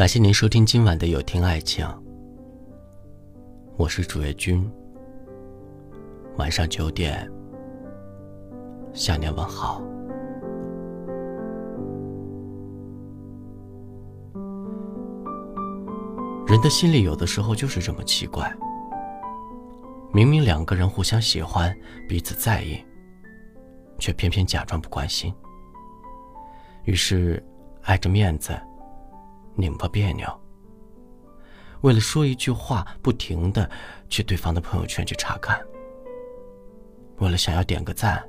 感谢您收听今晚的有听爱情，我是主页君。晚上九点，向您问好。人的心里有的时候就是这么奇怪，明明两个人互相喜欢，彼此在意，却偏偏假装不关心。于是，碍着面子，拧巴别扭。为了说一句话，不停的去对方的朋友圈去查看。为了想要点个赞，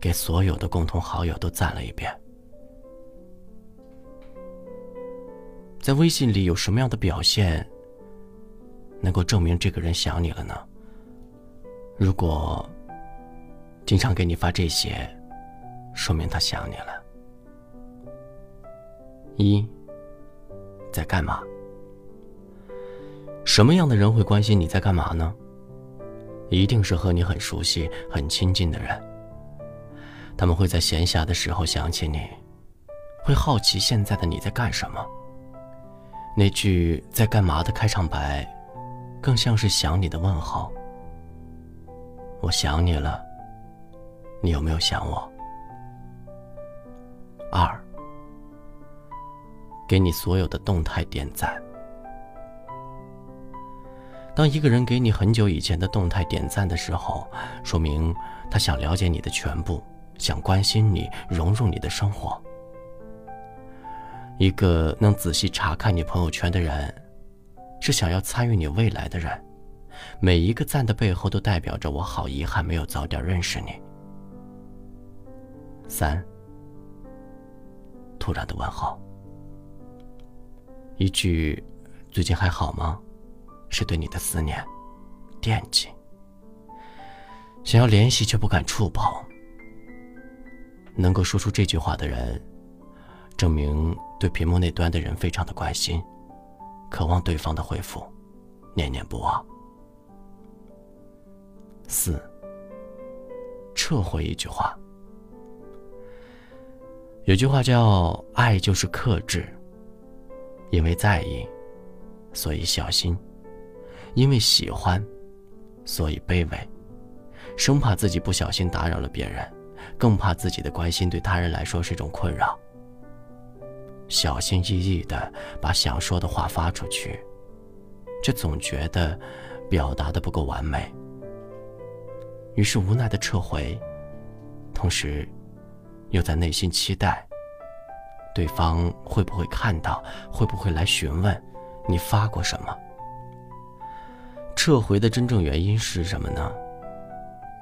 给所有的共同好友都赞了一遍。在微信里有什么样的表现，能够证明这个人想你了呢？如果经常给你发这些，说明他想你了。一，在干嘛？什么样的人会关心你在干嘛呢？一定是和你很熟悉、很亲近的人。他们会在闲暇的时候想起你，会好奇现在的你在干什么。那句“在干嘛”的开场白，更像是想你的问候。我想你了，你有没有想我？二，给你所有的动态点赞。当一个人给你很久以前的动态点赞的时候，说明他想了解你的全部，想关心你，融入你的生活。一个能仔细查看你朋友圈的人，是想要参与你未来的人。每一个赞的背后，都代表着我好遗憾没有早点认识你。三，突然的问候，一句“最近还好吗”，是对你的思念、惦记，想要联系却不敢触碰。能够说出这句话的人。证明对屏幕那端的人非常的关心，渴望对方的回复，念念不忘。四，撤回一句话。有句话叫“爱就是克制”，因为在意，所以小心；因为喜欢，所以卑微，生怕自己不小心打扰了别人，更怕自己的关心对他人来说是一种困扰。小心翼翼的把想说的话发出去，却总觉得表达的不够完美，于是无奈的撤回，同时又在内心期待对方会不会看到，会不会来询问你发过什么。撤回的真正原因是什么呢？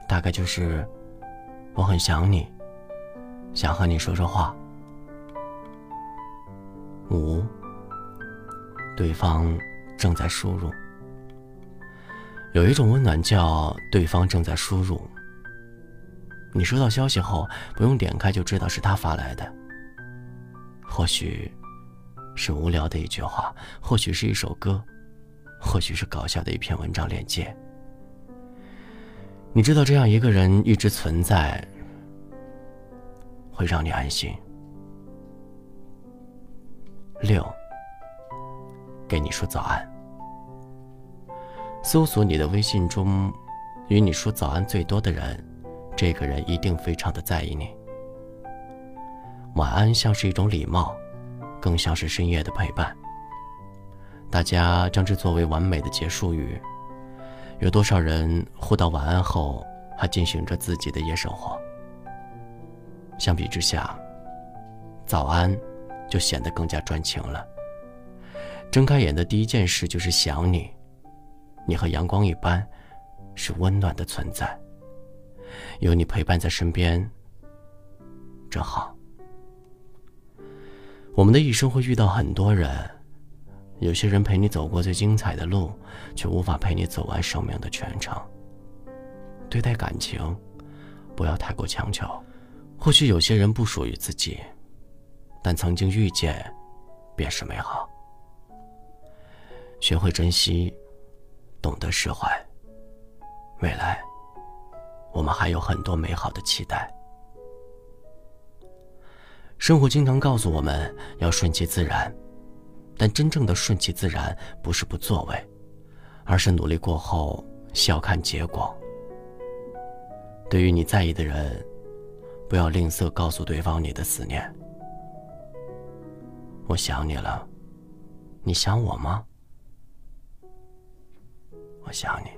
大概就是我很想你，想和你说说话。五，对方正在输入。有一种温暖叫对方正在输入。你收到消息后，不用点开就知道是他发来的。或许是无聊的一句话，或许是一首歌，或许是搞笑的一篇文章链接。你知道这样一个人一直存在，会让你安心。六，给你说早安。搜索你的微信中，与你说早安最多的人，这个人一定非常的在意你。晚安像是一种礼貌，更像是深夜的陪伴。大家将之作为完美的结束语。有多少人互道晚安后，还进行着自己的夜生活？相比之下，早安。就显得更加专情了。睁开眼的第一件事就是想你，你和阳光一般，是温暖的存在。有你陪伴在身边，真好。我们的一生会遇到很多人，有些人陪你走过最精彩的路，却无法陪你走完生命的全程。对待感情，不要太过强求。或许有些人不属于自己。但曾经遇见，便是美好。学会珍惜，懂得释怀。未来，我们还有很多美好的期待。生活经常告诉我们要顺其自然，但真正的顺其自然，不是不作为，而是努力过后笑看结果。对于你在意的人，不要吝啬告诉对方你的思念。我想你了，你想我吗？我想你。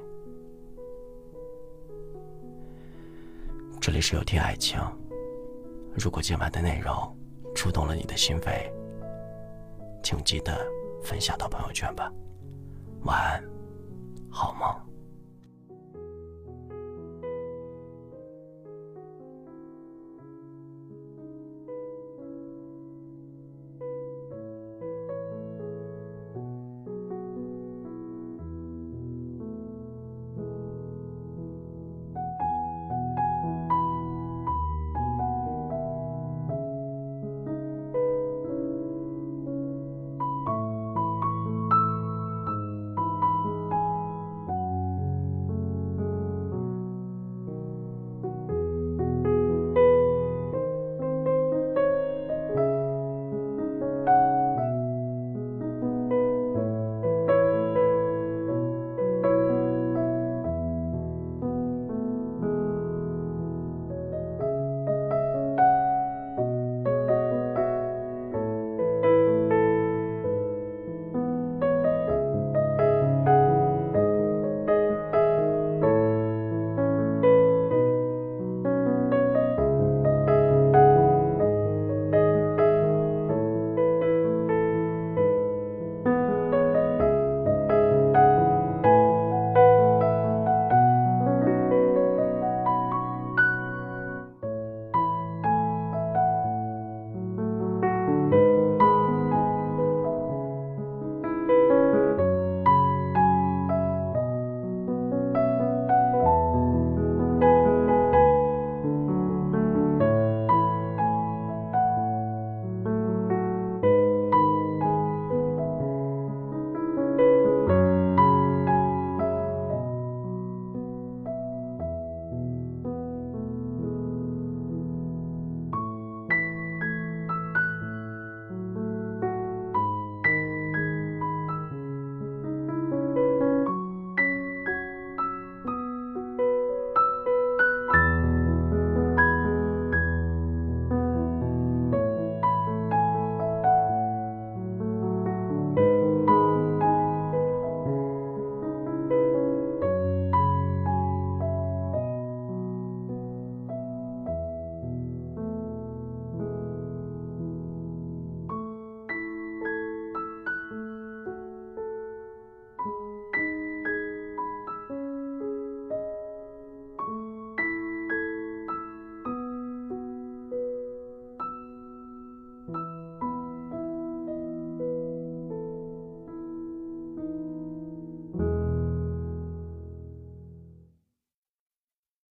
这里是有听爱情。如果今晚的内容触动了你的心扉，请记得分享到朋友圈吧。晚安，好梦。